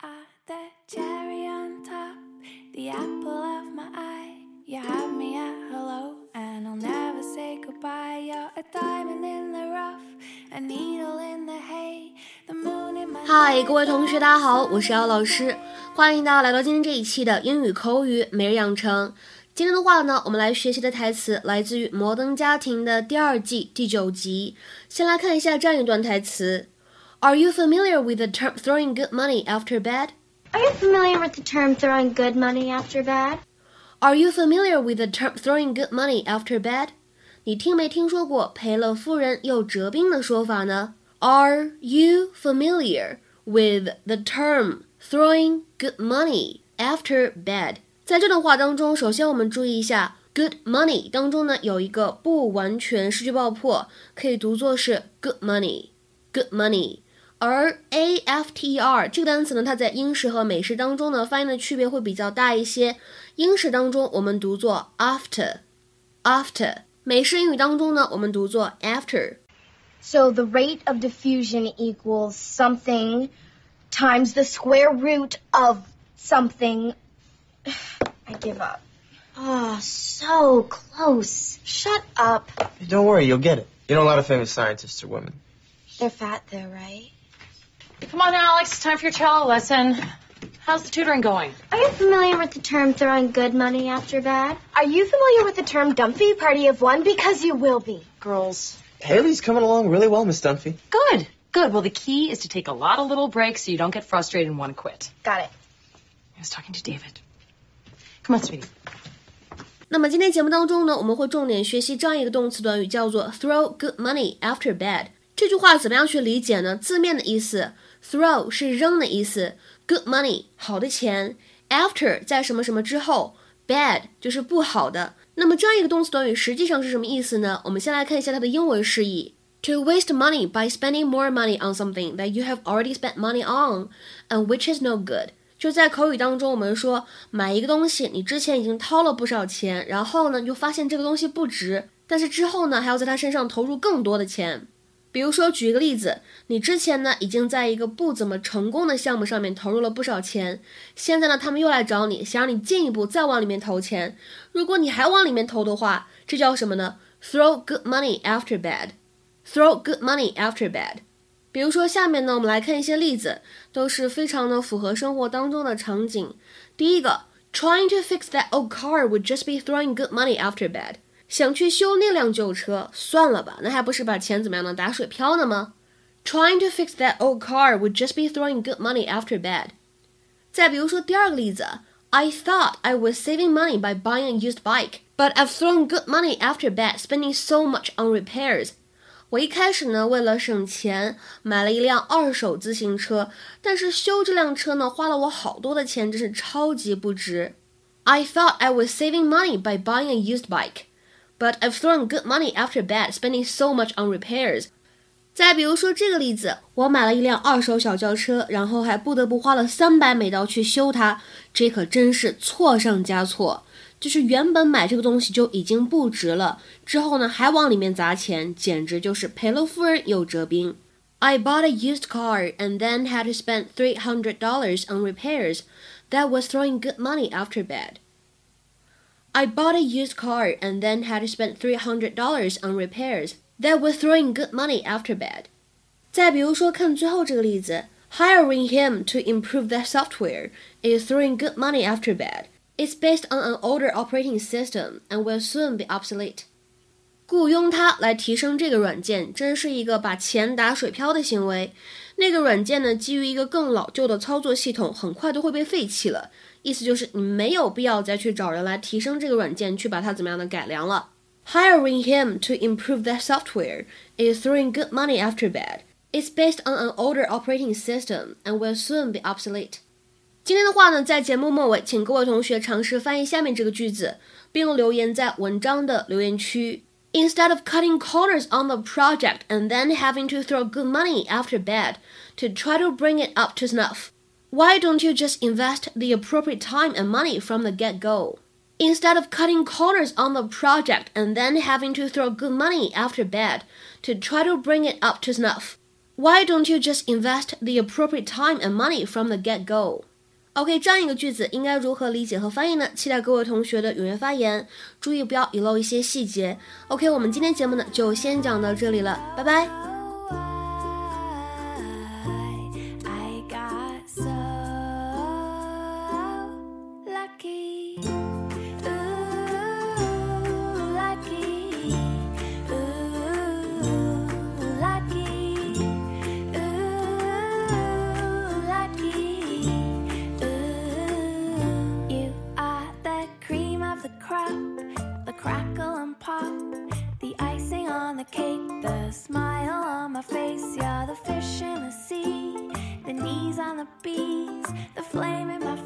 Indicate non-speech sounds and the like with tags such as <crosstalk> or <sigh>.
are the cherry on top, the apple of my eye. You have me at hello, and I'll never say goodbye. You're a diamond in the rough, a needle in the hay, the moon in my. 嗨，各位同学，大家好，我是姚老师，欢迎大家来到今天这一期的英语口语每日养成。今天的话呢，我们来学习的台词来自于《摩登家庭》的第二季第九集。先来看一下这样一段台词 ：Are you familiar with the term throwing good money after bad? Are you familiar with the term throwing good money after bad? Are you familiar with the term throwing good money after bad? 你听没听说过赔了夫人又折兵的说法呢？Are you familiar with the term throwing good money after bad？在这段话当中，首先我们注意一下，good money 当中呢有一个不完全失去爆破，可以读作是 good money，good money。 而 after 这个单词呢，它在英式和美式当中呢发音的区别会比较大一些。英式当中我们读作 after，after；美式英语当中呢，我们读作 after。 So the rate of diffusion equals something times the square root of something. <sighs> I give up. Oh, so close. Shut up. Don't worry, you'll get it. You know, a lot of famous scientists are women. They're fat though, right? Come on, Alex. It's time for your cello lesson. How's the tutoring going? Are you familiar with the term throwing good money after bad? Are you familiar with the term dumpy party of one? Because you will be. Girls. Haley's coming along really well, Miss Dunphy. Good. Good. Well, the key is to take a lot of little breaks so you don't get frustrated and want to quit. Got it. I was talking to David. Come on, sweetie. 那么今天节目当中呢，我们会重点学习这样一个动词短语，叫做 throw good money after bad。这句话怎么样去理解呢？字面的意思 ，throw 是扔的意思，good money 好的钱，after 在什么什么之后，bad 就是不好的。那么这样一个动词短语实际上是什么意思呢？我们先来看一下它的英文释义：to waste money by spending more money on something that you have already spent money on and which is no good。就在口语当中，我们说买一个东西，你之前已经掏了不少钱，然后呢，就发现这个东西不值，但是之后呢，还要在它身上投入更多的钱。比如说，举一个例子，你之前呢已经在一个不怎么成功的项目上面投入了不少钱，现在呢，他们又来找你，想让你进一步再往里面投钱。如果你还往里面投的话，这叫什么呢？Throw good money after bad. Throw good money after bad. 比如说，下面呢，我们来看一些例子，都是非常的符合生活当中的场景。第一个，Trying to fix that old car would just be throwing good money after bad。想去修那辆旧车，算了吧，那还不是把钱怎么样呢？打水漂呢吗？Trying to fix that old car would just be throwing good money after bad。再比如说第二个例子，I thought I was saving money by buying a used bike, but I've thrown good money after bad, spending so much on repairs。我一开始呢，为了省钱，买了一辆二手自行车，但是修这辆车呢，花了我好多的钱，真是超级不值。I thought I was saving money by buying a used bike, but I've thrown good money after bad, spending so much on repairs. 再比如说这个例子，我买了一辆二手小轿车，然后还不得不花了三百美刀去修它，这可真是错上加错。就是原本买这个东西就已经不值了，之后呢还往里面砸钱，简直就是赔了夫人又折兵。I bought a used car and then had to spend three hundred dollars on repairs. That was throwing good money after bad. I bought a used car and then had to spend three hundred dollars on repairs. That was throwing good money after bad. 再比如说，看最后这个例子，Hiring him to improve that software is throwing good money after bad. It's based on an older operating system and will soon be obsolete. 雇佣他来提升这个软件，真是一个把钱打水漂的行为。那个软件呢，基于一个更老旧的操作系统，很快都会被废弃了。意思就是你没有必要再去找人来提升这个软件，去把它怎么样的改良了。Hiring him to improve that software is throwing good money after bad. It's based on an older operating system and will soon be obsolete. 今天的话呢，在节目末尾，请各位同学尝试翻译下面这个句子，并留言在文章的留言区。Instead of cutting corners on the project and then having to throw good money after bad to try to bring it up to snuff, why don't you just invest the appropriate time and money from the get go? Instead of cutting corners on the project and then having to throw good money after bad to try to bring it up to snuff, Why don't you just invest the appropriate time and money from the get go? OK，这样一个句子应该如何理解和翻译呢？期待各位同学的踊跃发言，注意不要遗漏一些细节。OK，我们今天节目呢就先讲到这里了，拜拜。Knees on the bees, the flame in my.